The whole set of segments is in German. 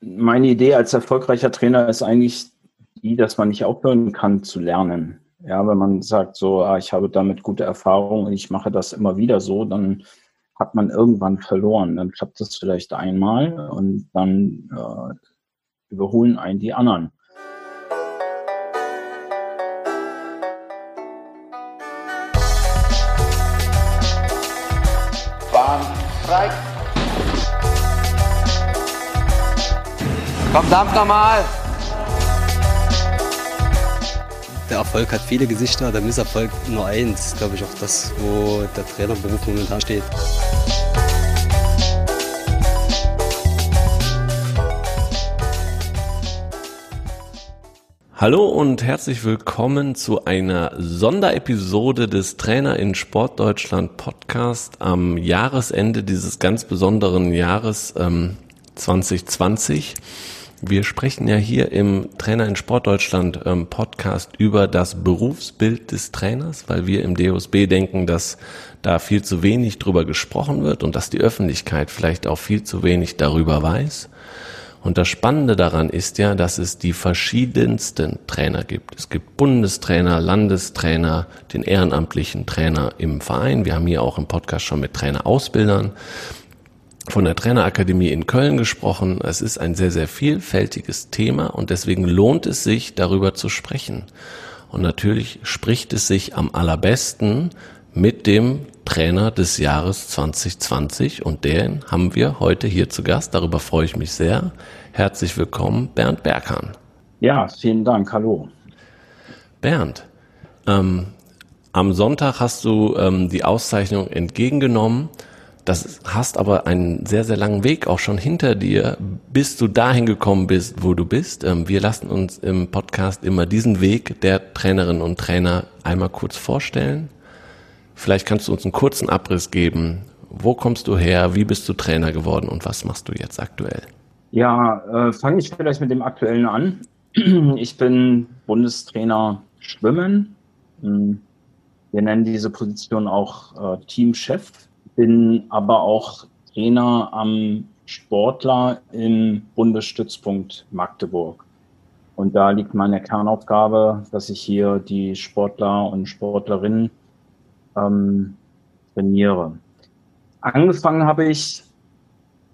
meine Idee als erfolgreicher Trainer ist eigentlich die, dass man nicht aufhören kann zu lernen. Ja, wenn man sagt, so, ah, ich habe damit gute Erfahrungen und ich mache das immer wieder so, dann hat man irgendwann verloren. Dann klappt das vielleicht einmal und dann äh, überholen einen die anderen. Bahn frei. Komm, dampf nochmal. Der Erfolg hat viele Gesichter, der Misserfolg nur eins. Glaube ich auch das, wo der Trainerberuf momentan steht. Hallo und herzlich willkommen zu einer Sonderepisode des Trainer in Sportdeutschland Podcast am Jahresende dieses ganz besonderen Jahres ähm, 2020. Wir sprechen ja hier im Trainer in Sportdeutschland ähm, Podcast über das Berufsbild des Trainers, weil wir im DOSB denken, dass da viel zu wenig drüber gesprochen wird und dass die Öffentlichkeit vielleicht auch viel zu wenig darüber weiß. Und das Spannende daran ist ja, dass es die verschiedensten Trainer gibt. Es gibt Bundestrainer, Landestrainer, den ehrenamtlichen Trainer im Verein. Wir haben hier auch im Podcast schon mit Trainerausbildern von der Trainerakademie in Köln gesprochen. Es ist ein sehr, sehr vielfältiges Thema und deswegen lohnt es sich, darüber zu sprechen. Und natürlich spricht es sich am allerbesten mit dem Trainer des Jahres 2020 und den haben wir heute hier zu Gast. Darüber freue ich mich sehr. Herzlich willkommen, Bernd Berghahn. Ja, vielen Dank. Hallo. Bernd, ähm, am Sonntag hast du ähm, die Auszeichnung entgegengenommen. Das hast aber einen sehr, sehr langen Weg auch schon hinter dir, bis du dahin gekommen bist, wo du bist. Ähm, wir lassen uns im Podcast immer diesen Weg der Trainerinnen und Trainer einmal kurz vorstellen. Vielleicht kannst du uns einen kurzen Abriss geben. Wo kommst du her? Wie bist du Trainer geworden und was machst du jetzt aktuell? Ja, äh, fange ich vielleicht mit dem Aktuellen an. Ich bin Bundestrainer Schwimmen. Hm, wir nennen diese Position auch äh, Teamchef. Bin aber auch Trainer am Sportler im Bundesstützpunkt Magdeburg. Und da liegt meine Kernaufgabe, dass ich hier die Sportler und Sportlerinnen ähm, trainiere. Angefangen habe ich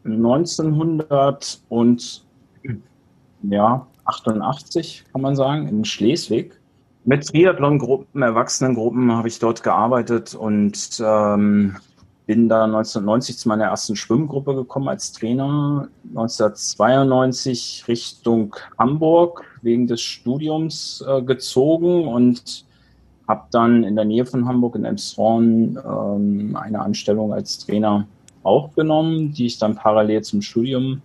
1988, kann man sagen, in Schleswig. Mit Triathlon-Gruppen, Erwachsenengruppen habe ich dort gearbeitet und ähm, bin da 1990 zu meiner ersten Schwimmgruppe gekommen als Trainer. 1992 Richtung Hamburg wegen des Studiums äh, gezogen und habe dann in der Nähe von Hamburg in Elmshorn ähm, eine Anstellung als Trainer aufgenommen, die ich dann parallel zum Studium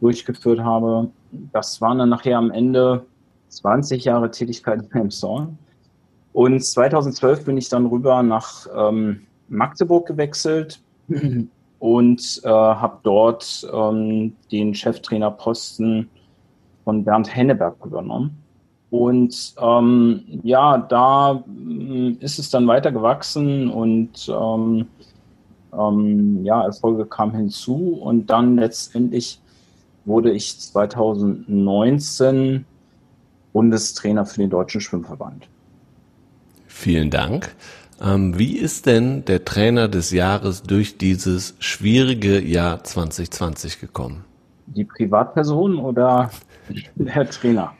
durchgeführt habe. Das waren dann nachher am Ende 20 Jahre Tätigkeit in Elmshorn. Und 2012 bin ich dann rüber nach ähm, Magdeburg gewechselt und äh, habe dort ähm, den Cheftrainerposten von Bernd Henneberg übernommen. Und ähm, ja, da mm, ist es dann weiter gewachsen und ähm, ähm, ja, Erfolge kamen hinzu und dann letztendlich wurde ich 2019 Bundestrainer für den Deutschen Schwimmverband. Vielen Dank. Ähm, wie ist denn der Trainer des Jahres durch dieses schwierige Jahr 2020 gekommen? Die Privatperson oder der Trainer?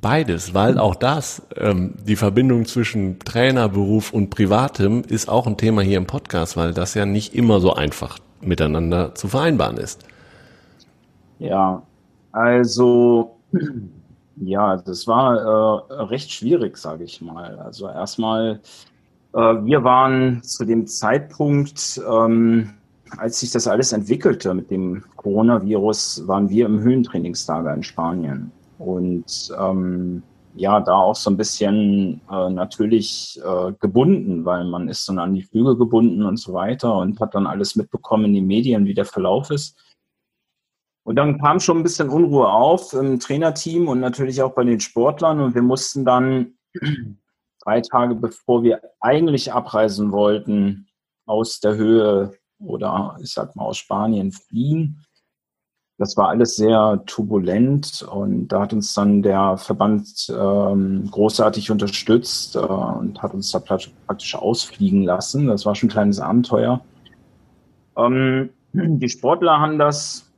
Beides, weil auch das, ähm, die Verbindung zwischen Trainerberuf und Privatem ist auch ein Thema hier im Podcast, weil das ja nicht immer so einfach miteinander zu vereinbaren ist. Ja, also ja, das war äh, recht schwierig, sage ich mal. Also erstmal, wir waren zu dem Zeitpunkt, ähm, als sich das alles entwickelte mit dem Coronavirus, waren wir im Höhentrainingslager in Spanien. Und ähm, ja, da auch so ein bisschen äh, natürlich äh, gebunden, weil man ist dann an die Flüge gebunden und so weiter und hat dann alles mitbekommen in den Medien, wie der Verlauf ist. Und dann kam schon ein bisschen Unruhe auf im Trainerteam und natürlich auch bei den Sportlern. Und wir mussten dann drei Tage bevor wir eigentlich abreisen wollten, aus der Höhe oder ich sag mal aus Spanien fliehen das war alles sehr turbulent und da hat uns dann der Verband ähm, großartig unterstützt äh, und hat uns da praktisch ausfliegen lassen. Das war schon ein kleines Abenteuer. Ähm, die Sportler haben das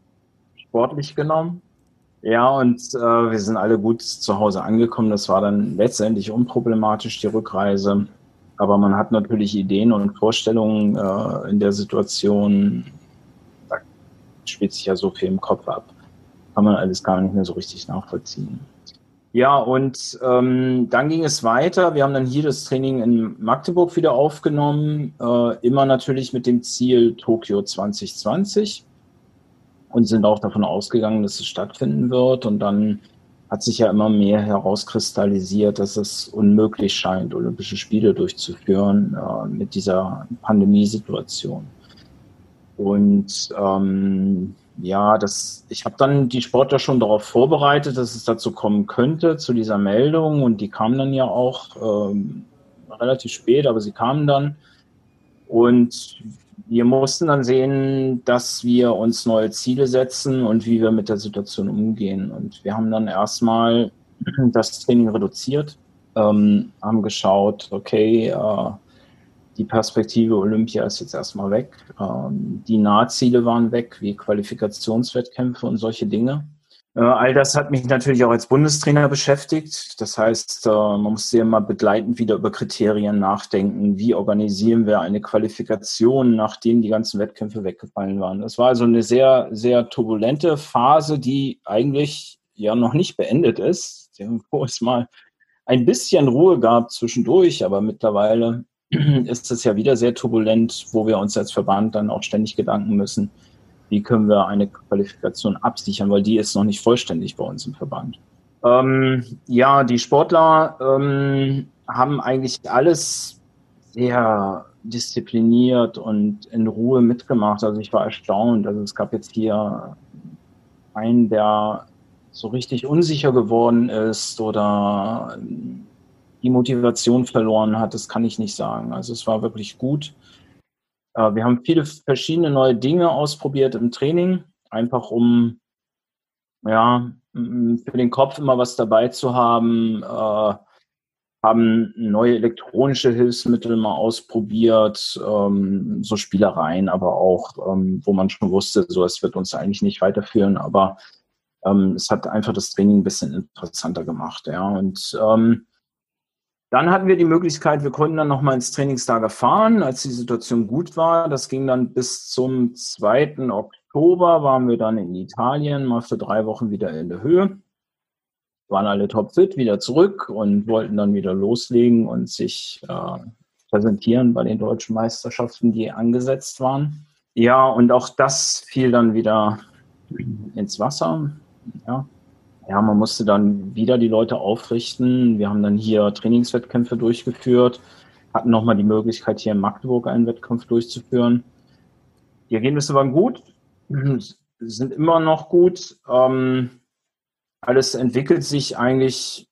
sportlich genommen. Ja, und äh, wir sind alle gut zu Hause angekommen. Das war dann letztendlich unproblematisch, die Rückreise. Aber man hat natürlich Ideen und Vorstellungen äh, in der Situation. Da spielt sich ja so viel im Kopf ab. Kann man alles gar nicht mehr so richtig nachvollziehen. Ja, und ähm, dann ging es weiter. Wir haben dann hier das Training in Magdeburg wieder aufgenommen. Äh, immer natürlich mit dem Ziel Tokio 2020 und sind auch davon ausgegangen, dass es stattfinden wird. Und dann hat sich ja immer mehr herauskristallisiert, dass es unmöglich scheint, Olympische Spiele durchzuführen äh, mit dieser Pandemiesituation. Und ähm, ja, das, ich habe dann die Sportler schon darauf vorbereitet, dass es dazu kommen könnte, zu dieser Meldung. Und die kamen dann ja auch ähm, relativ spät, aber sie kamen dann. Und wir mussten dann sehen, dass wir uns neue Ziele setzen und wie wir mit der Situation umgehen. Und wir haben dann erstmal das Training reduziert, ähm, haben geschaut, okay, äh, die Perspektive Olympia ist jetzt erstmal weg. Ähm, die Nahziele waren weg, wie Qualifikationswettkämpfe und solche Dinge. Äh, all das hat mich natürlich auch als Bundestrainer beschäftigt. Das heißt, äh, man muss sehr mal begleitend wieder über Kriterien nachdenken. Wie organisieren wir eine Qualifikation, nachdem die ganzen Wettkämpfe weggefallen waren? Das war also eine sehr, sehr turbulente Phase, die eigentlich ja noch nicht beendet ist, wo es mal ein bisschen Ruhe gab zwischendurch, aber mittlerweile ist es ja wieder sehr turbulent, wo wir uns als Verband dann auch ständig Gedanken müssen, wie können wir eine Qualifikation absichern, weil die ist noch nicht vollständig bei uns im Verband. Ähm, ja, die Sportler ähm, haben eigentlich alles sehr diszipliniert und in Ruhe mitgemacht. Also ich war erstaunt. Also es gab jetzt hier einen, der so richtig unsicher geworden ist oder die Motivation verloren hat, das kann ich nicht sagen. Also es war wirklich gut. Äh, wir haben viele verschiedene neue Dinge ausprobiert im Training, einfach um ja, für den Kopf immer was dabei zu haben. Äh, haben neue elektronische Hilfsmittel mal ausprobiert, ähm, so Spielereien, aber auch, ähm, wo man schon wusste, so es wird uns eigentlich nicht weiterführen, aber ähm, es hat einfach das Training ein bisschen interessanter gemacht, ja. Und ähm, dann hatten wir die Möglichkeit, wir konnten dann nochmal ins Trainingslager fahren, als die Situation gut war. Das ging dann bis zum 2. Oktober, waren wir dann in Italien, mal für drei Wochen wieder in der Höhe. Waren alle topfit, wieder zurück und wollten dann wieder loslegen und sich äh, präsentieren bei den deutschen Meisterschaften, die angesetzt waren. Ja, und auch das fiel dann wieder ins Wasser. Ja, ja, man musste dann wieder die Leute aufrichten. Wir haben dann hier Trainingswettkämpfe durchgeführt, hatten nochmal die Möglichkeit, hier in Magdeburg einen Wettkampf durchzuführen. Die Ergebnisse waren gut, sind immer noch gut. Ähm, alles entwickelt sich eigentlich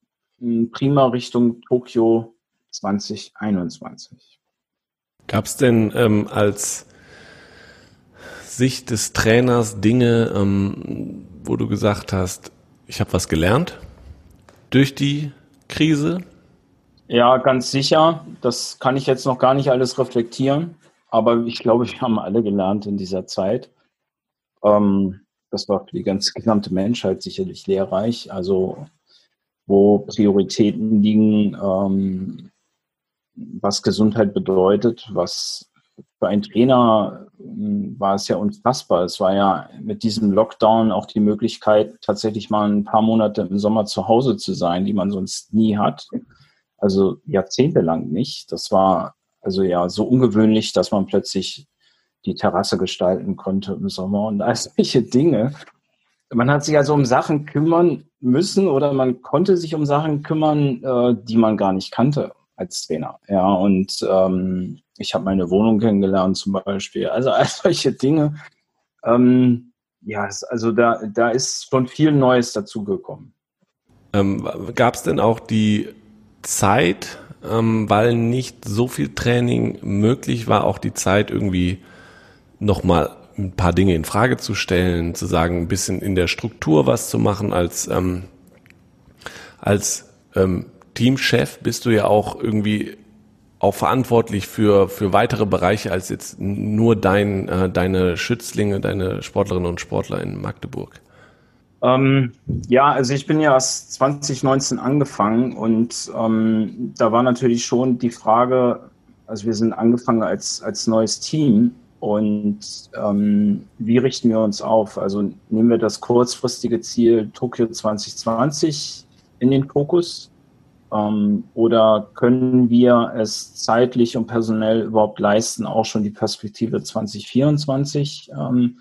prima Richtung Tokio 2021. Gab es denn ähm, als Sicht des Trainers Dinge, ähm, wo du gesagt hast, ich habe was gelernt durch die Krise. Ja, ganz sicher. Das kann ich jetzt noch gar nicht alles reflektieren. Aber ich glaube, wir haben alle gelernt in dieser Zeit. Ähm, das war für die ganze gesamte Menschheit sicherlich lehrreich. Also wo Prioritäten liegen, ähm, was Gesundheit bedeutet, was für einen Trainer hm, war es ja unfassbar. Es war ja mit diesem Lockdown auch die Möglichkeit, tatsächlich mal ein paar Monate im Sommer zu Hause zu sein, die man sonst nie hat. Also jahrzehntelang nicht. Das war also ja so ungewöhnlich, dass man plötzlich die Terrasse gestalten konnte im Sommer und all solche Dinge. Man hat sich also um Sachen kümmern müssen oder man konnte sich um Sachen kümmern, äh, die man gar nicht kannte als Trainer. Ja, und ähm, ich habe meine Wohnung kennengelernt zum Beispiel. Also all solche Dinge. Ähm, ja, also da, da ist schon viel Neues dazugekommen. Ähm, Gab es denn auch die Zeit, ähm, weil nicht so viel Training möglich war, auch die Zeit irgendwie nochmal ein paar Dinge in Frage zu stellen, zu sagen, ein bisschen in der Struktur was zu machen. Als, ähm, als ähm, Teamchef bist du ja auch irgendwie auch verantwortlich für, für weitere Bereiche als jetzt nur dein, äh, deine Schützlinge, deine Sportlerinnen und Sportler in Magdeburg. Ähm, ja, also ich bin ja erst 2019 angefangen und ähm, da war natürlich schon die Frage, also wir sind angefangen als, als neues Team und ähm, wie richten wir uns auf? Also nehmen wir das kurzfristige Ziel Tokio 2020 in den Fokus ähm, oder können wir es zeitlich und personell überhaupt leisten, auch schon die Perspektive 2024 ähm,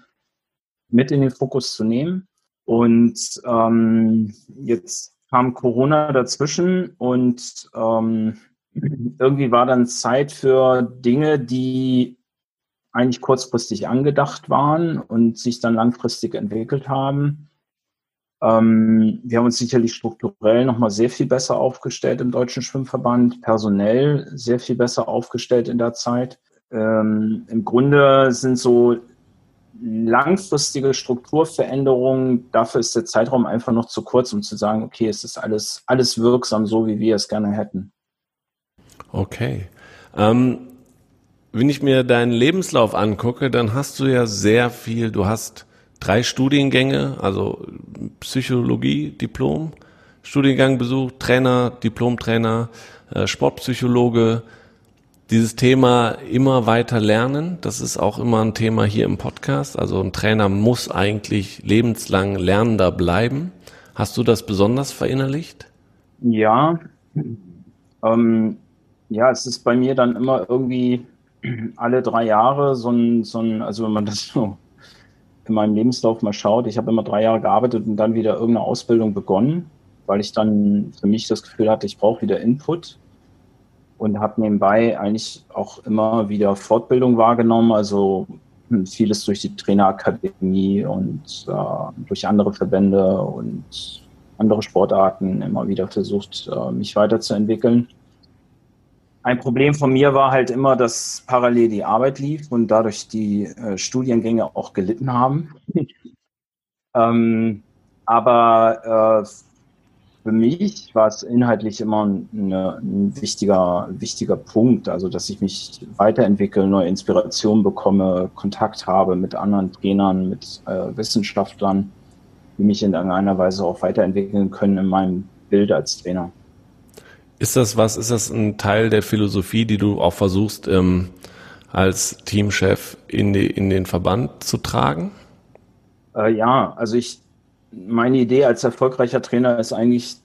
mit in den Fokus zu nehmen? Und ähm, jetzt kam Corona dazwischen und ähm, irgendwie war dann Zeit für Dinge, die eigentlich kurzfristig angedacht waren und sich dann langfristig entwickelt haben. Ähm, wir haben uns sicherlich strukturell nochmal sehr viel besser aufgestellt im Deutschen Schwimmverband, personell sehr viel besser aufgestellt in der Zeit. Ähm, Im Grunde sind so langfristige Strukturveränderungen, dafür ist der Zeitraum einfach noch zu kurz, um zu sagen, okay, es ist alles, alles wirksam, so wie wir es gerne hätten. Okay. Ähm, wenn ich mir deinen Lebenslauf angucke, dann hast du ja sehr viel, du hast drei Studiengänge, also Psychologie, Diplom, Studiengang besucht, Trainer, Diplomtrainer, äh, Sportpsychologe, dieses Thema immer weiter lernen, das ist auch immer ein Thema hier im Podcast. Also ein Trainer muss eigentlich lebenslang Lernender bleiben. Hast du das besonders verinnerlicht? Ja, ähm, ja, es ist bei mir dann immer irgendwie alle drei Jahre so ein, so ein, also wenn man das so in meinem Lebenslauf mal schaut, ich habe immer drei Jahre gearbeitet und dann wieder irgendeine Ausbildung begonnen, weil ich dann für mich das Gefühl hatte, ich brauche wieder Input und habe nebenbei eigentlich auch immer wieder Fortbildung wahrgenommen, also hm, vieles durch die Trainerakademie und äh, durch andere Verbände und andere Sportarten immer wieder versucht, äh, mich weiterzuentwickeln. Ein Problem von mir war halt immer, dass parallel die Arbeit lief und dadurch die äh, Studiengänge auch gelitten haben. ähm, aber äh, für mich war es inhaltlich immer eine, ein wichtiger, wichtiger Punkt, also dass ich mich weiterentwickle, neue Inspirationen bekomme, Kontakt habe mit anderen Trainern, mit äh, Wissenschaftlern, die mich in irgendeiner Weise auch weiterentwickeln können in meinem Bild als Trainer. Ist das was, ist das ein Teil der Philosophie, die du auch versuchst, ähm, als Teamchef in, die, in den Verband zu tragen? Äh, ja, also ich, meine Idee als erfolgreicher Trainer ist eigentlich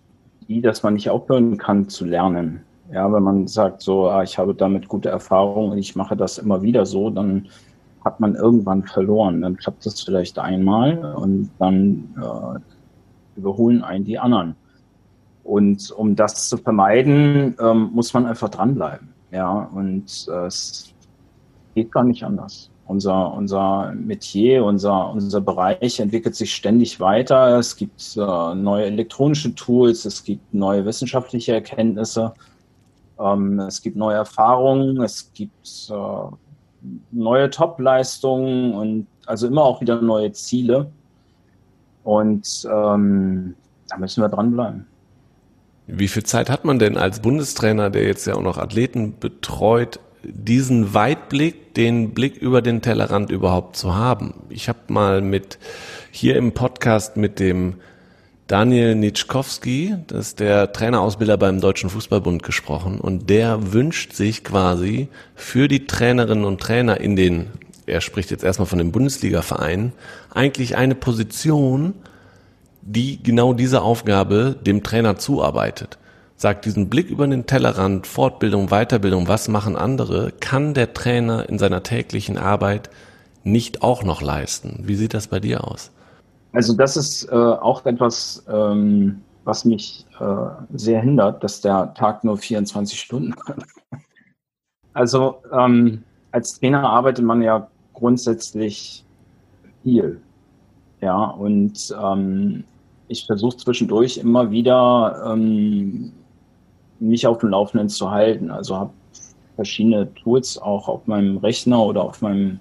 die, dass man nicht aufhören kann zu lernen. Ja, wenn man sagt, so, ah, ich habe damit gute Erfahrungen und ich mache das immer wieder so, dann hat man irgendwann verloren. Dann klappt das vielleicht einmal und dann äh, überholen einen die anderen. Und um das zu vermeiden, ähm, muss man einfach dranbleiben. Ja, und äh, es geht gar nicht anders. Unser, unser Metier, unser, unser Bereich entwickelt sich ständig weiter. Es gibt äh, neue elektronische Tools, es gibt neue wissenschaftliche Erkenntnisse, ähm, es gibt neue Erfahrungen, es gibt äh, neue Top-Leistungen und also immer auch wieder neue Ziele. Und ähm, da müssen wir dranbleiben. Wie viel Zeit hat man denn als Bundestrainer, der jetzt ja auch noch Athleten betreut, diesen Weitblick, den Blick über den Tellerrand überhaupt zu haben. Ich habe mal mit hier im Podcast mit dem Daniel Nitschkowski, das ist der Trainerausbilder beim Deutschen Fußballbund gesprochen und der wünscht sich quasi für die Trainerinnen und Trainer in den, er spricht jetzt erstmal von den Bundesliga-Vereinen, eigentlich eine Position, die genau diese Aufgabe dem Trainer zuarbeitet sagt diesen Blick über den Tellerrand, Fortbildung, Weiterbildung, was machen andere, kann der Trainer in seiner täglichen Arbeit nicht auch noch leisten. Wie sieht das bei dir aus? Also das ist äh, auch etwas, ähm, was mich äh, sehr hindert, dass der Tag nur 24 Stunden hat. Also ähm, als Trainer arbeitet man ja grundsätzlich viel. Ja, und ähm, ich versuche zwischendurch immer wieder ähm, mich auf dem Laufenden zu halten. Also habe verschiedene Tools auch auf meinem Rechner oder auf meinem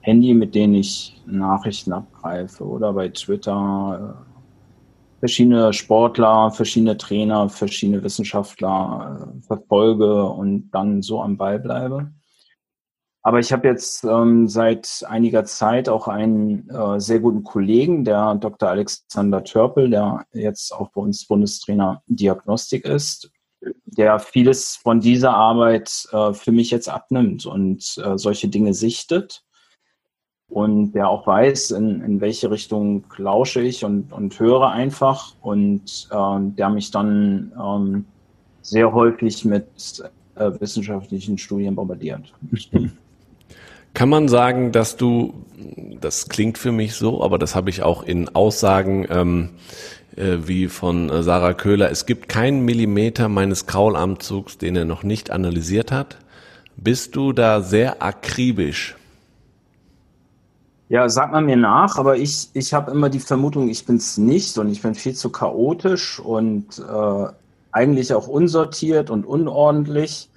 Handy, mit denen ich Nachrichten abgreife oder bei Twitter äh, verschiedene Sportler, verschiedene Trainer, verschiedene Wissenschaftler äh, verfolge und dann so am Ball bleibe. Aber ich habe jetzt ähm, seit einiger Zeit auch einen äh, sehr guten Kollegen, der Dr. Alexander Törpel, der jetzt auch bei uns Bundestrainer Diagnostik ist, der vieles von dieser Arbeit äh, für mich jetzt abnimmt und äh, solche Dinge sichtet und der auch weiß, in, in welche Richtung lausche ich und, und höre einfach und äh, der mich dann ähm, sehr häufig mit äh, wissenschaftlichen Studien bombardiert. Kann man sagen, dass du, das klingt für mich so, aber das habe ich auch in Aussagen ähm, äh, wie von äh, Sarah Köhler, es gibt keinen Millimeter meines Kraulamzugs, den er noch nicht analysiert hat. Bist du da sehr akribisch? Ja, sagt man mir nach, aber ich, ich habe immer die Vermutung, ich bin es nicht und ich bin viel zu chaotisch und äh, eigentlich auch unsortiert und unordentlich.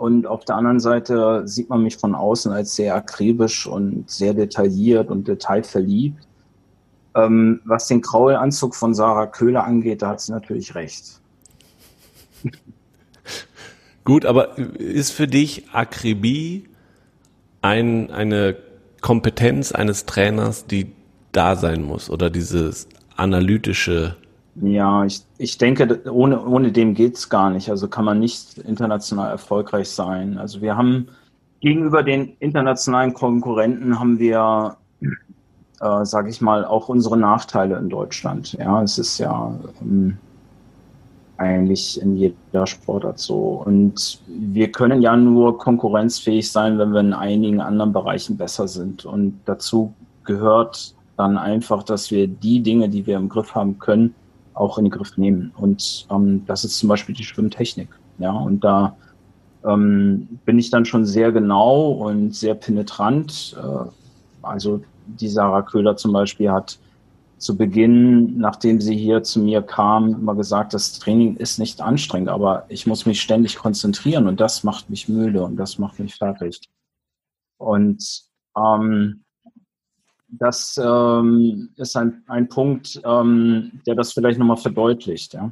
Und auf der anderen Seite sieht man mich von außen als sehr akribisch und sehr detailliert und detailverliebt. Ähm, was den Kraulanzug von Sarah Köhler angeht, da hat sie natürlich recht. Gut, aber ist für dich Akribie ein, eine Kompetenz eines Trainers, die da sein muss oder dieses analytische? Ja, ich, ich denke, ohne, ohne dem geht's gar nicht. Also kann man nicht international erfolgreich sein. Also wir haben gegenüber den internationalen Konkurrenten haben wir, äh, sage ich mal, auch unsere Nachteile in Deutschland. Ja, es ist ja ähm, eigentlich in jeder Sportart so. Und wir können ja nur konkurrenzfähig sein, wenn wir in einigen anderen Bereichen besser sind. Und dazu gehört dann einfach, dass wir die Dinge, die wir im Griff haben können, auch in den Griff nehmen. Und ähm, das ist zum Beispiel die Schwimmtechnik. Ja, und da ähm, bin ich dann schon sehr genau und sehr penetrant. Äh, also die Sarah Köhler zum Beispiel hat zu Beginn, nachdem sie hier zu mir kam, immer gesagt, das Training ist nicht anstrengend, aber ich muss mich ständig konzentrieren und das macht mich müde und das macht mich fertig. Und ähm, das ähm, ist ein, ein Punkt, ähm, der das vielleicht nochmal verdeutlicht. Ja.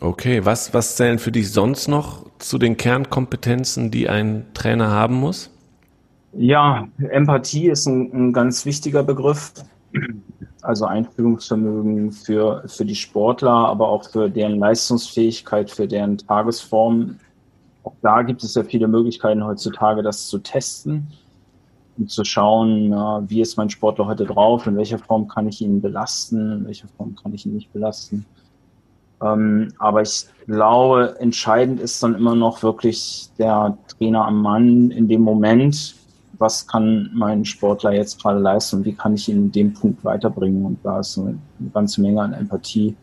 Okay, was, was zählen für dich sonst noch zu den Kernkompetenzen, die ein Trainer haben muss? Ja, Empathie ist ein, ein ganz wichtiger Begriff also Einfühlungsvermögen für, für die Sportler, aber auch für deren Leistungsfähigkeit, für deren Tagesform. Auch da gibt es ja viele Möglichkeiten heutzutage, das zu testen und zu schauen, wie ist mein Sportler heute drauf, in welcher Form kann ich ihn belasten, in welcher Form kann ich ihn nicht belasten. Ähm, aber ich glaube, entscheidend ist dann immer noch wirklich der Trainer am Mann in dem Moment, was kann mein Sportler jetzt gerade leisten und wie kann ich ihn in dem Punkt weiterbringen. Und da ist eine, eine ganze Menge an Empathie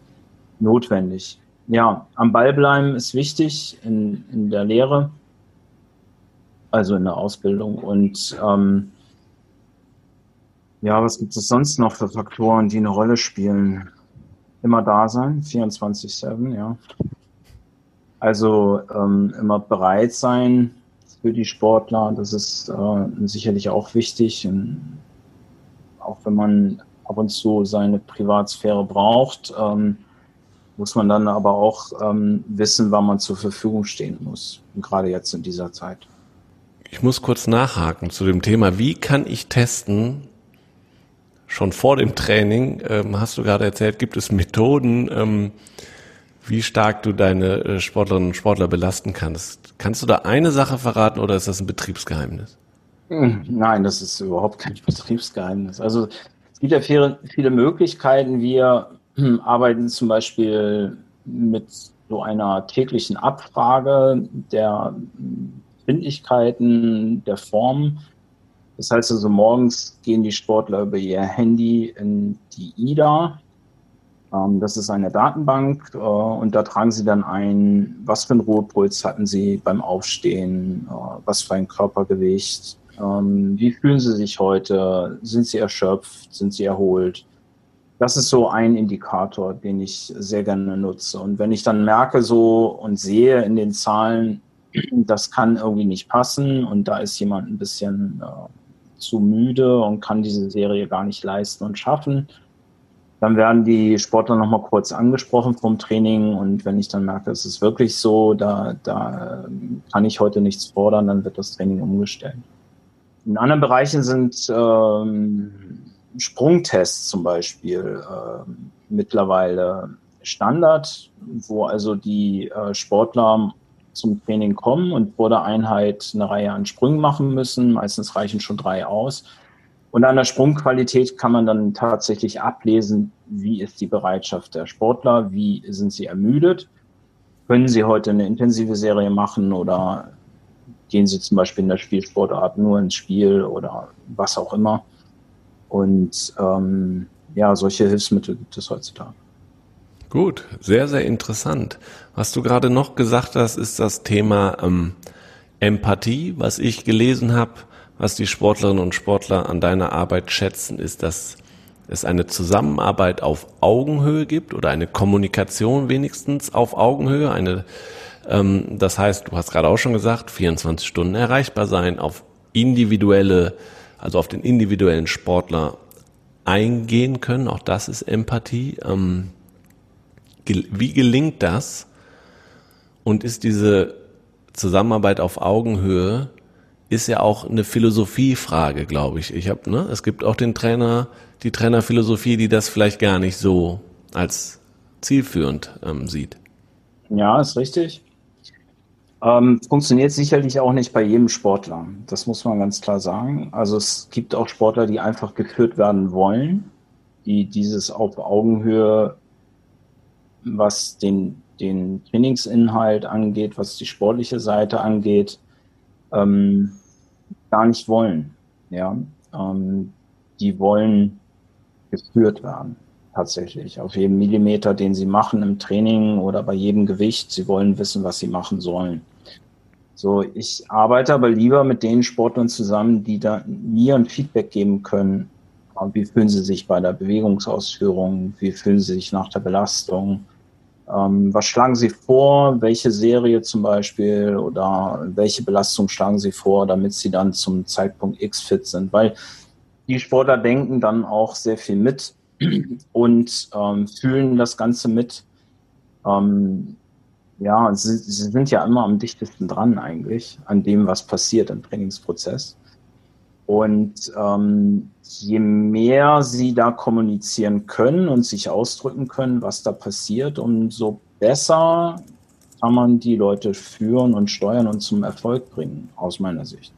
notwendig. Ja, am Ball bleiben ist wichtig in, in der Lehre, also in der Ausbildung. Und ähm, ja, was gibt es sonst noch für Faktoren, die eine Rolle spielen? Immer da sein, 24-7, ja. Also ähm, immer bereit sein, für die Sportler. Das ist äh, sicherlich auch wichtig. Und auch wenn man ab und zu seine Privatsphäre braucht, ähm, muss man dann aber auch ähm, wissen, wann man zur Verfügung stehen muss. Gerade jetzt in dieser Zeit. Ich muss kurz nachhaken zu dem Thema, wie kann ich testen, schon vor dem Training, ähm, hast du gerade erzählt, gibt es Methoden, ähm, wie stark du deine äh, Sportlerinnen und Sportler belasten kannst. Kannst du da eine Sache verraten oder ist das ein Betriebsgeheimnis? Hm, nein, das ist überhaupt kein Betriebsgeheimnis. Also es gibt ja viele, viele Möglichkeiten. Wir hm, arbeiten zum Beispiel mit so einer täglichen Abfrage der Befindlichkeiten, der Form. Das heißt also, morgens gehen die Sportler über ihr Handy in die IDA, ähm, das ist eine Datenbank äh, und da tragen Sie dann ein, was für einen Ruhepuls hatten Sie beim Aufstehen, äh, was für ein Körpergewicht, ähm, wie fühlen Sie sich heute, sind Sie erschöpft, sind Sie erholt. Das ist so ein Indikator, den ich sehr gerne nutze. Und wenn ich dann merke so und sehe in den Zahlen, das kann irgendwie nicht passen und da ist jemand ein bisschen äh, zu müde und kann diese Serie gar nicht leisten und schaffen. Dann werden die Sportler nochmal kurz angesprochen vom Training und wenn ich dann merke, es ist wirklich so, da, da kann ich heute nichts fordern, dann wird das Training umgestellt. In anderen Bereichen sind ähm, Sprungtests zum Beispiel äh, mittlerweile Standard, wo also die äh, Sportler zum Training kommen und vor der Einheit eine Reihe an Sprüngen machen müssen. Meistens reichen schon drei aus. Und an der Sprungqualität kann man dann tatsächlich ablesen, wie ist die Bereitschaft der Sportler, wie sind sie ermüdet. Können sie heute eine intensive Serie machen oder gehen sie zum Beispiel in der Spielsportart nur ins Spiel oder was auch immer. Und ähm, ja, solche Hilfsmittel gibt es heutzutage. Gut, sehr, sehr interessant. Was du gerade noch gesagt hast, ist das Thema ähm, Empathie. Was ich gelesen habe, was die Sportlerinnen und Sportler an deiner Arbeit schätzen, ist, dass es eine Zusammenarbeit auf Augenhöhe gibt oder eine Kommunikation wenigstens auf Augenhöhe. Eine, ähm, das heißt, du hast gerade auch schon gesagt, 24 Stunden erreichbar sein, auf individuelle, also auf den individuellen Sportler eingehen können. Auch das ist Empathie. Ähm, wie gelingt das? Und ist diese Zusammenarbeit auf Augenhöhe ist ja auch eine Philosophiefrage, glaube ich. Ich habe, ne, es gibt auch den Trainer, die Trainerphilosophie, die das vielleicht gar nicht so als zielführend ähm, sieht. Ja, ist richtig. Ähm, funktioniert sicherlich auch nicht bei jedem Sportler. Das muss man ganz klar sagen. Also es gibt auch Sportler, die einfach geführt werden wollen, die dieses auf Augenhöhe was den, den Trainingsinhalt angeht, was die sportliche Seite angeht, ähm, gar nicht wollen. Ja, ähm, die wollen geführt werden, tatsächlich. Auf jedem Millimeter, den sie machen im Training oder bei jedem Gewicht. Sie wollen wissen, was sie machen sollen. So, ich arbeite aber lieber mit den Sportlern zusammen, die da mir ein Feedback geben können. Wie fühlen sie sich bei der Bewegungsausführung? Wie fühlen sie sich nach der Belastung? Ähm, was schlagen Sie vor? Welche Serie zum Beispiel oder welche Belastung schlagen Sie vor, damit Sie dann zum Zeitpunkt X fit sind? Weil die Sportler denken dann auch sehr viel mit und ähm, fühlen das Ganze mit. Ähm, ja, sie, sie, sind ja immer am dichtesten dran eigentlich an dem, was passiert im Trainingsprozess. Und ähm, je mehr sie da kommunizieren können und sich ausdrücken können, was da passiert, umso besser kann man die Leute führen und steuern und zum Erfolg bringen, aus meiner Sicht.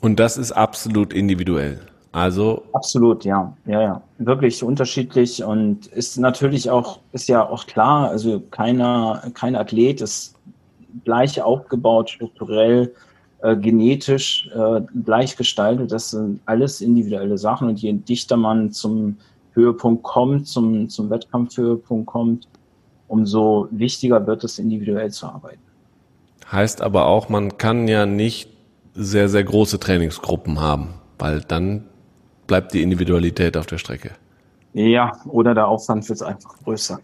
Und das ist absolut individuell. Also absolut, ja, ja, ja, wirklich unterschiedlich und ist natürlich auch ist ja auch klar. Also keiner, kein Athlet ist gleich aufgebaut strukturell äh, genetisch äh, gleich gestaltet. Das sind alles individuelle Sachen und je dichter man zum Höhepunkt kommt, zum, zum Wettkampfhöhepunkt kommt, umso wichtiger wird es, individuell zu arbeiten. Heißt aber auch, man kann ja nicht sehr, sehr große Trainingsgruppen haben, weil dann bleibt die Individualität auf der Strecke. Ja, oder der Aufwand wird einfach größer.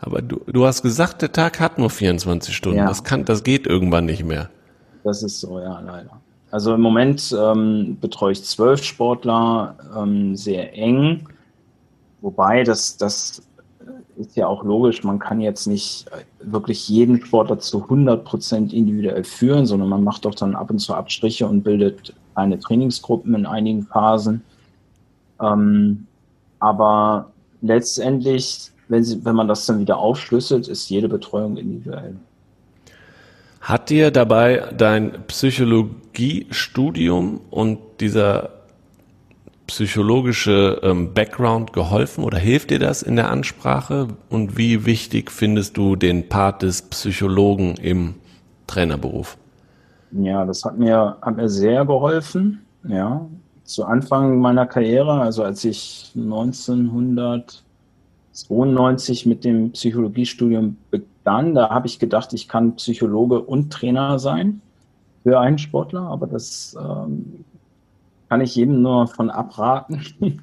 Aber du, du hast gesagt, der Tag hat nur 24 Stunden. Ja. Das kann, das geht irgendwann nicht mehr. Das ist so, ja, leider. Also im Moment ähm, betreue ich zwölf Sportler ähm, sehr eng, wobei das, das ist ja auch logisch, man kann jetzt nicht äh, wirklich jeden Sportler zu 100 Prozent individuell führen, sondern man macht doch dann ab und zu Abstriche und bildet kleine Trainingsgruppen in einigen Phasen. Ähm, aber letztendlich, wenn, sie, wenn man das dann wieder aufschlüsselt, ist jede Betreuung individuell. Hat dir dabei dein Psychologiestudium und dieser psychologische ähm, Background geholfen oder hilft dir das in der Ansprache? Und wie wichtig findest du den Part des Psychologen im Trainerberuf? Ja, das hat mir, hat mir sehr geholfen. Ja, zu Anfang meiner Karriere, also als ich 1992 mit dem Psychologiestudium begann, dann, da habe ich gedacht, ich kann Psychologe und Trainer sein für einen Sportler, aber das ähm, kann ich jedem nur von abraten.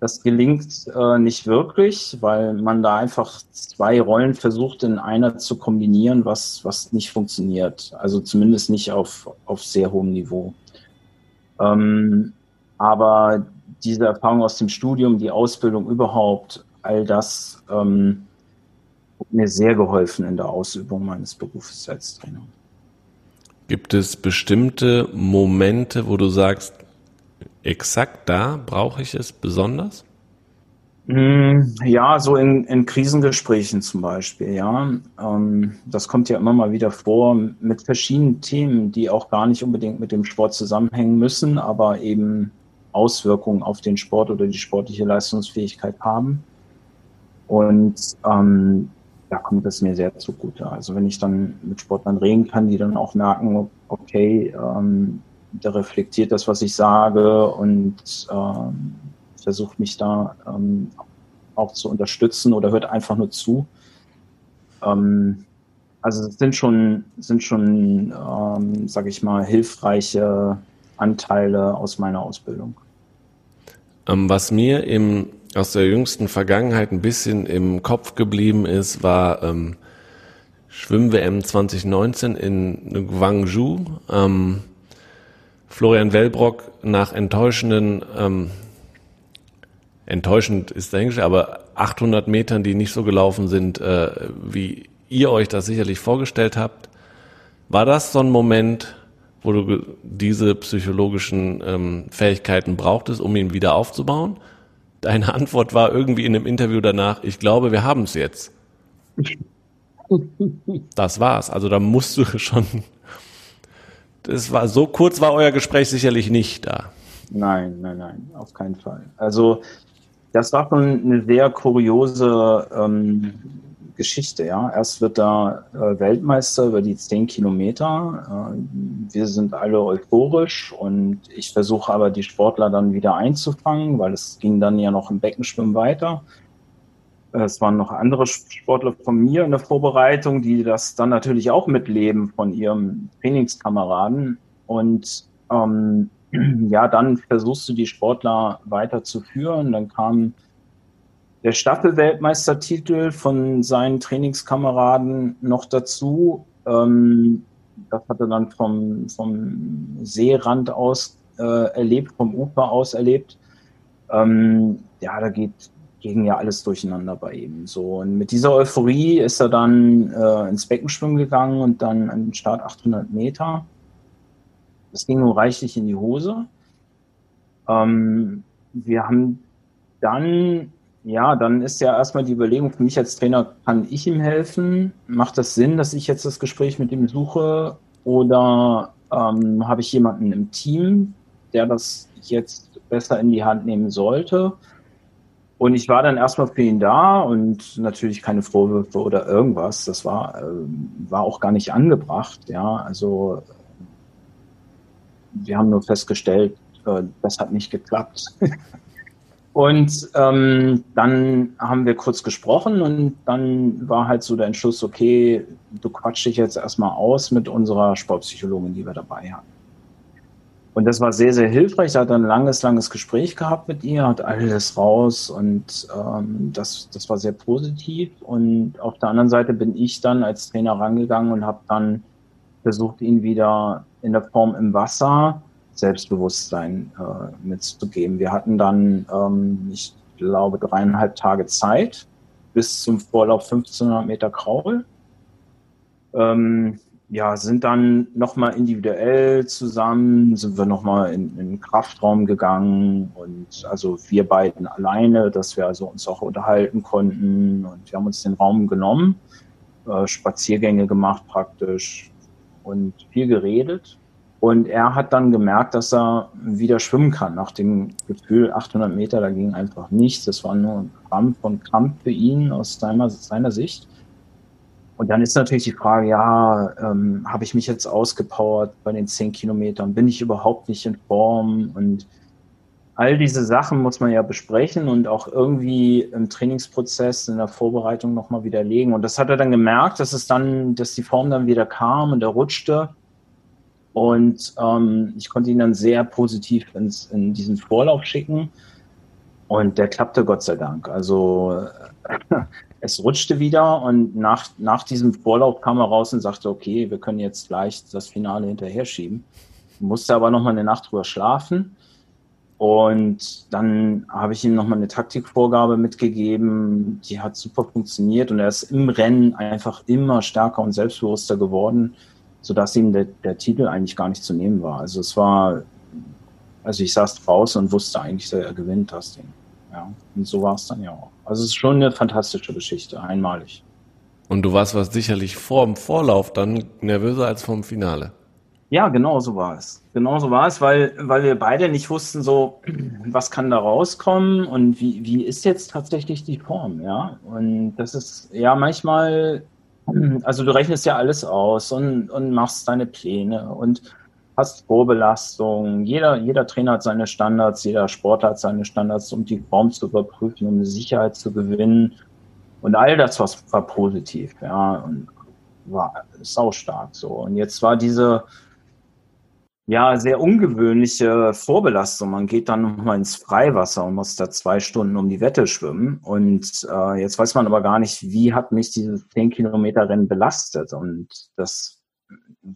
Das gelingt äh, nicht wirklich, weil man da einfach zwei Rollen versucht, in einer zu kombinieren, was, was nicht funktioniert. Also zumindest nicht auf, auf sehr hohem Niveau. Ähm, aber diese Erfahrung aus dem Studium, die Ausbildung überhaupt, all das ähm, mir sehr geholfen in der Ausübung meines Berufes als Trainer. Gibt es bestimmte Momente, wo du sagst, exakt da brauche ich es besonders? Mm, ja, so in, in Krisengesprächen zum Beispiel, ja. Ähm, das kommt ja immer mal wieder vor mit verschiedenen Themen, die auch gar nicht unbedingt mit dem Sport zusammenhängen müssen, aber eben Auswirkungen auf den Sport oder die sportliche Leistungsfähigkeit haben. Und ähm, da kommt es mir sehr zugute. Also wenn ich dann mit Sportlern reden kann, die dann auch merken, okay, ähm, der reflektiert das, was ich sage und ähm, versucht mich da ähm, auch zu unterstützen oder hört einfach nur zu. Ähm, also es sind schon, sind schon, ähm, sage ich mal, hilfreiche Anteile aus meiner Ausbildung. Ähm, was mir im, aus der jüngsten Vergangenheit ein bisschen im Kopf geblieben ist, war ähm, Schwimm-WM 2019 in Guangzhou. Ähm, Florian Wellbrock nach enttäuschenden, ähm, enttäuschend ist Englisch, aber 800 Metern, die nicht so gelaufen sind, äh, wie ihr euch das sicherlich vorgestellt habt. War das so ein Moment, wo du diese psychologischen ähm, Fähigkeiten brauchtest, um ihn wieder aufzubauen? Deine Antwort war irgendwie in einem Interview danach, ich glaube, wir haben es jetzt. Das war's. Also da musst du schon. Das war so kurz war euer Gespräch sicherlich nicht da. Nein, nein, nein, auf keinen Fall. Also das war schon eine sehr kuriose ähm, Geschichte, ja. Erst wird da äh, Weltmeister über die zehn Kilometer. Äh, wir sind alle euphorisch und ich versuche aber die Sportler dann wieder einzufangen, weil es ging dann ja noch im Beckenschwimmen weiter. Es waren noch andere Sportler von mir in der Vorbereitung, die das dann natürlich auch mitleben von ihrem Trainingskameraden. Und ähm, ja, dann versuchst du die Sportler weiter zu führen. Dann kam der Staffelweltmeistertitel von seinen Trainingskameraden noch dazu. Ähm, das hat er dann vom, vom Seerand aus äh, erlebt, vom Ufer aus erlebt. Ähm, ja, da geht ging ja alles durcheinander bei ihm. So und mit dieser Euphorie ist er dann äh, ins Beckenschwimmen gegangen und dann an den Start 800 Meter. Das ging nur reichlich in die Hose. Ähm, wir haben dann ja, dann ist ja erstmal die Überlegung für mich als Trainer, kann ich ihm helfen? Macht das Sinn, dass ich jetzt das Gespräch mit ihm suche? Oder ähm, habe ich jemanden im Team, der das jetzt besser in die Hand nehmen sollte? Und ich war dann erstmal für ihn da und natürlich keine Vorwürfe oder irgendwas. Das war, äh, war auch gar nicht angebracht. Ja, also wir haben nur festgestellt, äh, das hat nicht geklappt. Und ähm, dann haben wir kurz gesprochen und dann war halt so der Entschluss, okay, du quatsch dich jetzt erstmal aus mit unserer Sportpsychologin, die wir dabei hatten. Und das war sehr, sehr hilfreich. Er hat ein langes, langes Gespräch gehabt mit ihr, hat alles raus und ähm, das, das war sehr positiv. Und auf der anderen Seite bin ich dann als Trainer rangegangen und habe dann versucht, ihn wieder in der Form im Wasser Selbstbewusstsein äh, mitzugeben. Wir hatten dann, ähm, ich glaube, dreieinhalb Tage Zeit bis zum Vorlauf 1500 Meter Kraul. Ähm, ja, sind dann nochmal individuell zusammen, sind wir nochmal in, in den Kraftraum gegangen und also wir beiden alleine, dass wir also uns auch unterhalten konnten und wir haben uns den Raum genommen, äh, Spaziergänge gemacht praktisch und viel geredet und er hat dann gemerkt, dass er wieder schwimmen kann. Nach dem Gefühl 800 Meter, da ging einfach nichts. Das war nur ein Krampf und Kampf für ihn aus seiner, seiner Sicht. Und dann ist natürlich die Frage, ja, ähm, habe ich mich jetzt ausgepowert bei den 10 Kilometern? Bin ich überhaupt nicht in Form? Und all diese Sachen muss man ja besprechen und auch irgendwie im Trainingsprozess, in der Vorbereitung nochmal widerlegen. Und das hat er dann gemerkt, dass es dann, dass die Form dann wieder kam und er rutschte. Und ähm, ich konnte ihn dann sehr positiv ins, in diesen Vorlauf schicken. Und der klappte Gott sei Dank. Also es rutschte wieder und nach, nach diesem Vorlauf kam er raus und sagte, okay, wir können jetzt gleich das Finale hinterher schieben. Musste aber nochmal eine Nacht drüber schlafen. Und dann habe ich ihm nochmal eine Taktikvorgabe mitgegeben, die hat super funktioniert und er ist im Rennen einfach immer stärker und selbstbewusster geworden, sodass ihm der, der Titel eigentlich gar nicht zu nehmen war. Also es war, also ich saß draußen und wusste eigentlich, dass er gewinnt das Ding. Ja, und so war es dann ja auch. Also es ist schon eine fantastische Geschichte, einmalig. Und du warst was sicherlich vor dem Vorlauf dann nervöser als vor dem Finale. Ja, genau so war es. Genau so war es, weil, weil wir beide nicht wussten, so, was kann da rauskommen und wie, wie ist jetzt tatsächlich die Form, ja. Und das ist ja manchmal, also du rechnest ja alles aus und, und machst deine Pläne und hast Vorbelastung. Jeder, jeder Trainer hat seine Standards, jeder Sportler hat seine Standards, um die Form zu überprüfen, um Sicherheit zu gewinnen. Und all das was war positiv, ja, und war saustark so. Und jetzt war diese, ja, sehr ungewöhnliche Vorbelastung. Man geht dann nochmal ins Freiwasser und muss da zwei Stunden um die Wette schwimmen. Und äh, jetzt weiß man aber gar nicht, wie hat mich dieses 10 Kilometer Rennen belastet. Und das,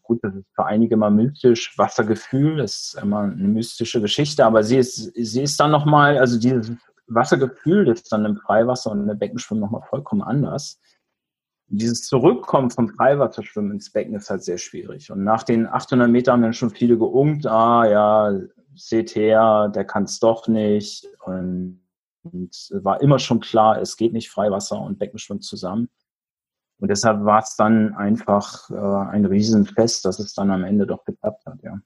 gut, das ist für einige mal mystisch. Wassergefühl ist immer eine mystische Geschichte, aber sie ist, sie ist dann nochmal, also dieses Wassergefühl ist dann im Freiwasser und im Beckenschwimmen nochmal vollkommen anders dieses Zurückkommen vom Freiwasserschwimmen ins Becken ist halt sehr schwierig. Und nach den 800 Metern haben dann schon viele geungt, ah ja, seht her, der kann es doch nicht. Und, und war immer schon klar, es geht nicht Freiwasser und Beckenschwimmen zusammen. Und deshalb war es dann einfach äh, ein Riesenfest, dass es dann am Ende doch geklappt hat, ja.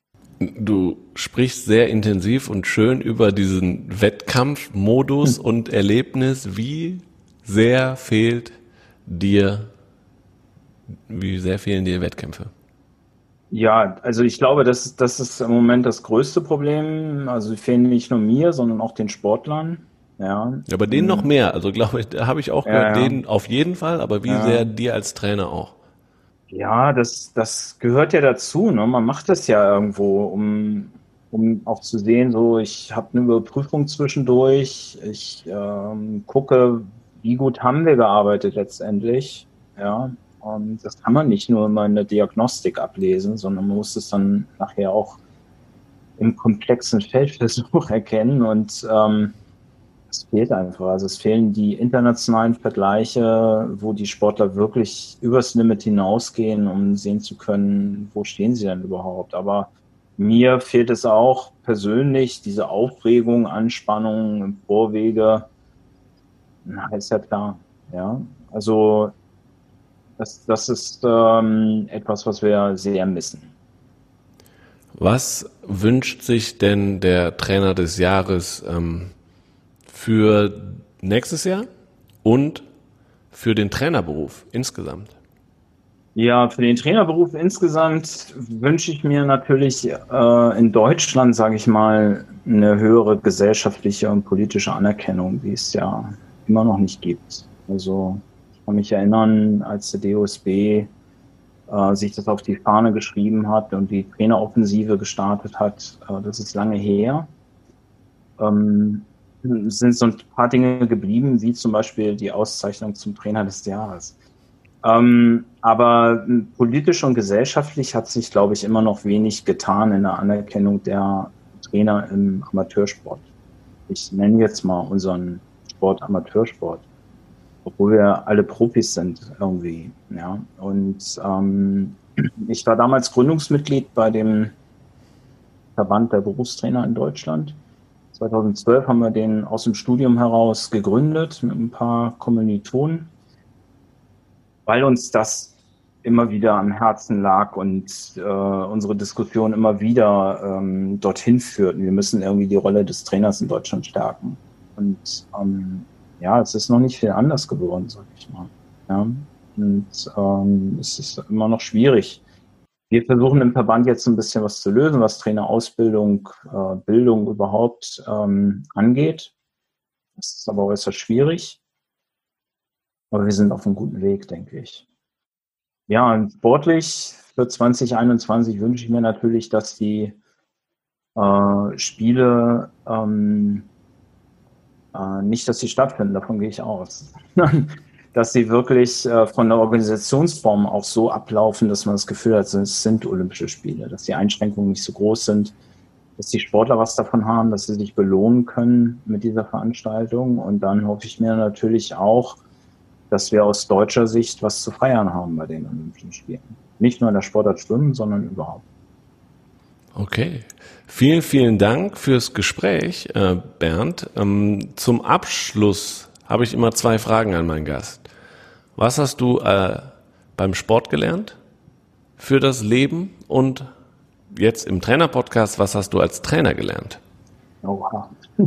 Du sprichst sehr intensiv und schön über diesen Wettkampfmodus hm. und Erlebnis. Wie sehr fehlt dir wie sehr fehlen dir Wettkämpfe? Ja, also ich glaube, das, das ist im Moment das größte Problem. Also fehlen nicht nur mir, sondern auch den Sportlern. Ja. ja aber denen noch mehr. Also glaube ich, da habe ich auch gehört, ja, ja. denen auf jeden Fall, aber wie ja. sehr dir als Trainer auch? Ja, das, das gehört ja dazu. Ne? Man macht das ja irgendwo, um, um auch zu sehen, so ich habe eine Überprüfung zwischendurch, ich ähm, gucke, wie gut haben wir gearbeitet letztendlich. Ja, das kann man nicht nur immer in der Diagnostik ablesen, sondern man muss es dann nachher auch im komplexen Feldversuch erkennen. Und ähm, es fehlt einfach. Also es fehlen die internationalen Vergleiche, wo die Sportler wirklich übers Limit hinausgehen, um sehen zu können, wo stehen sie denn überhaupt. Aber mir fehlt es auch persönlich, diese Aufregung, Anspannung Vorwege. Na, ist ja klar. Ja, also das, das ist ähm, etwas, was wir sehr missen. Was wünscht sich denn der Trainer des Jahres ähm, für nächstes Jahr und für den Trainerberuf insgesamt? Ja, für den Trainerberuf insgesamt wünsche ich mir natürlich äh, in Deutschland, sage ich mal, eine höhere gesellschaftliche und politische Anerkennung, die es ja immer noch nicht gibt. Also kann mich erinnern, als der DOSB äh, sich das auf die Fahne geschrieben hat und die Traineroffensive gestartet hat. Äh, das ist lange her. Ähm, sind so ein paar Dinge geblieben, wie zum Beispiel die Auszeichnung zum Trainer des Jahres. Ähm, aber politisch und gesellschaftlich hat sich, glaube ich, immer noch wenig getan in der Anerkennung der Trainer im Amateursport. Ich nenne jetzt mal unseren Sport Amateursport obwohl wir alle Profis sind irgendwie. Ja. Und ähm, ich war damals Gründungsmitglied bei dem Verband der Berufstrainer in Deutschland. 2012 haben wir den aus dem Studium heraus gegründet mit ein paar Kommilitonen, weil uns das immer wieder am Herzen lag und äh, unsere Diskussion immer wieder ähm, dorthin führten. Wir müssen irgendwie die Rolle des Trainers in Deutschland stärken. Und ähm, ja, es ist noch nicht viel anders geworden, sag ich mal. Ja. Und ähm, es ist immer noch schwierig. Wir versuchen im Verband jetzt ein bisschen was zu lösen, was Trainerausbildung, äh, Bildung überhaupt ähm, angeht. Das ist aber äußerst schwierig. Aber wir sind auf einem guten Weg, denke ich. Ja, und sportlich für 2021 wünsche ich mir natürlich, dass die äh, Spiele ähm, Äh, nicht, dass sie stattfinden, davon gehe ich aus. dass sie wirklich äh, von der Organisationsform auch so ablaufen, dass man das Gefühl hat, es sind Olympische Spiele, dass die Einschränkungen nicht so groß sind, dass die Sportler was davon haben, dass sie sich belohnen können mit dieser Veranstaltung. Und dann hoffe ich mir natürlich auch, dass wir aus deutscher Sicht was zu feiern haben bei den Olympischen Spielen. Nicht nur in der Sportart Schwimmen, sondern überhaupt. Okay. Vielen, vielen Dank fürs Gespräch, äh, Bernd. Ähm, zum Abschluss habe ich immer zwei Fragen an meinen Gast. Was hast du äh, beim Sport gelernt für das Leben und jetzt im Trainer-Podcast, was hast du als Trainer gelernt? Oha.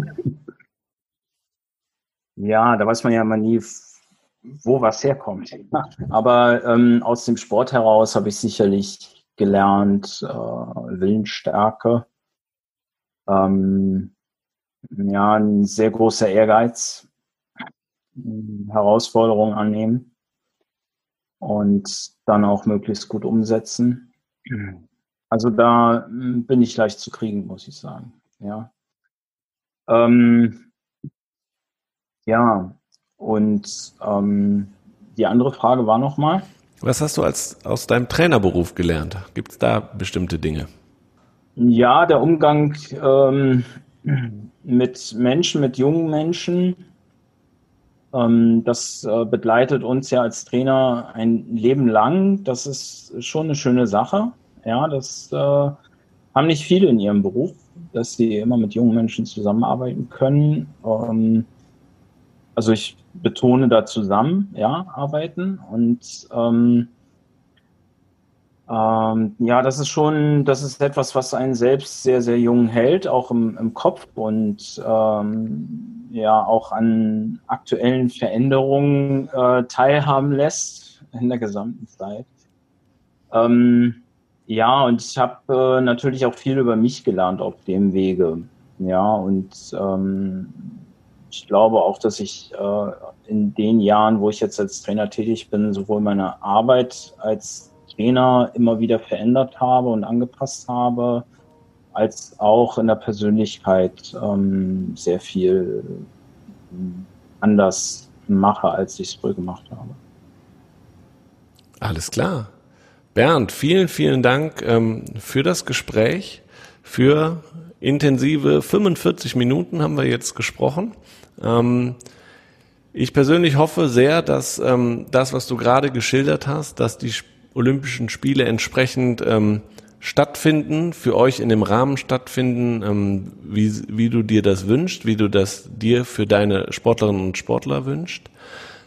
ja, da weiß man ja immer nie, wo was herkommt. Aber ähm, aus dem Sport heraus habe ich sicherlich gelernt, äh, Willensstärke, ähm, ja, ein sehr großer Ehrgeiz, Herausforderungen annehmen und dann auch möglichst gut umsetzen. Also da hm, bin ich leicht zu kriegen, muss ich sagen. Ja. Ähm, ja, und ähm, die andere Frage war nochmal. Was hast du als, aus deinem Trainerberuf gelernt? Gibt es da bestimmte Dinge? Ja, der Umgang ähm, mit Menschen, mit jungen Menschen, ähm, das äh, begleitet uns ja als Trainer ein Leben lang. Das ist schon eine schöne Sache. Ja, das äh, haben nicht viele in ihrem Beruf, dass sie immer mit jungen Menschen zusammenarbeiten können. Ähm, also ich betone da zusammen, ja, arbeiten und ähm, ähm, ja, das ist schon, das ist etwas, was einen selbst sehr, sehr jung hält, auch im, im Kopf und ähm, ja auch an aktuellen Veränderungen äh, teilhaben lässt in der gesamten Zeit. Ähm, ja, und ich habe äh, natürlich auch viel über mich gelernt auf dem Wege. Ja, und ähm, ich glaube auch, dass ich äh, in den Jahren, wo ich jetzt als Trainer tätig bin, sowohl meine Arbeit als Trainer immer wieder verändert habe und angepasst habe, als auch in der Persönlichkeit ähm, sehr viel ähm, anders mache, als ich es früher gemacht habe. Alles klar. Bernd, vielen, vielen Dank ähm, für das Gespräch. Für intensive 45 Minuten haben wir jetzt gesprochen. Ähm, ich persönlich hoffe sehr, dass ähm, das, was du gerade geschildert hast, dass die Olympischen Spiele entsprechend ähm, stattfinden, für euch in dem Rahmen stattfinden, ähm, wie, wie du dir das wünschst, wie du das dir für deine Sportlerinnen und Sportler wünschst.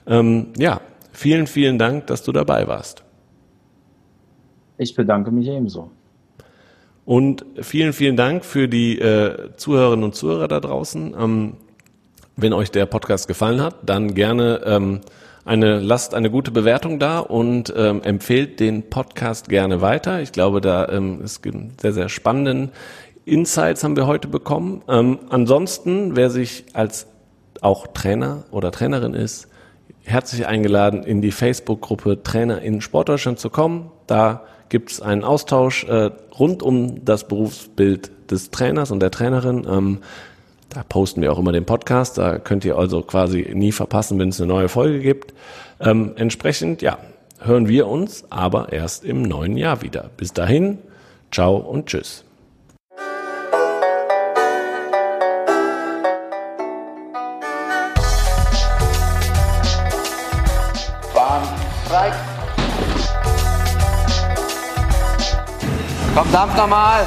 Ähm, ja, vielen, vielen Dank, dass du dabei warst. Ich bedanke mich ebenso. Und vielen, vielen Dank für die äh, Zuhörerinnen und Zuhörer da draußen. Ähm, wenn euch der Podcast gefallen hat, dann gerne ähm, eine, lasst eine gute Bewertung da und ähm, empfehlt den Podcast gerne weiter. Ich glaube, da ähm, es gibt sehr, sehr spannenden Insights haben wir heute bekommen. Ähm, ansonsten, wer sich als auch Trainer oder Trainerin ist, herzlich eingeladen, in die Facebook-Gruppe Trainer in Sportdeutschland zu kommen. Da gibt es einen Austausch äh, rund um das Berufsbild des Trainers und der Trainerin. Ähm, da posten wir auch immer den Podcast. Da könnt ihr also quasi nie verpassen, wenn es eine neue Folge gibt. Ähm, entsprechend, ja, hören wir uns aber erst im neuen Jahr wieder. Bis dahin, ciao und tschüss. Komm, Dampf nochmal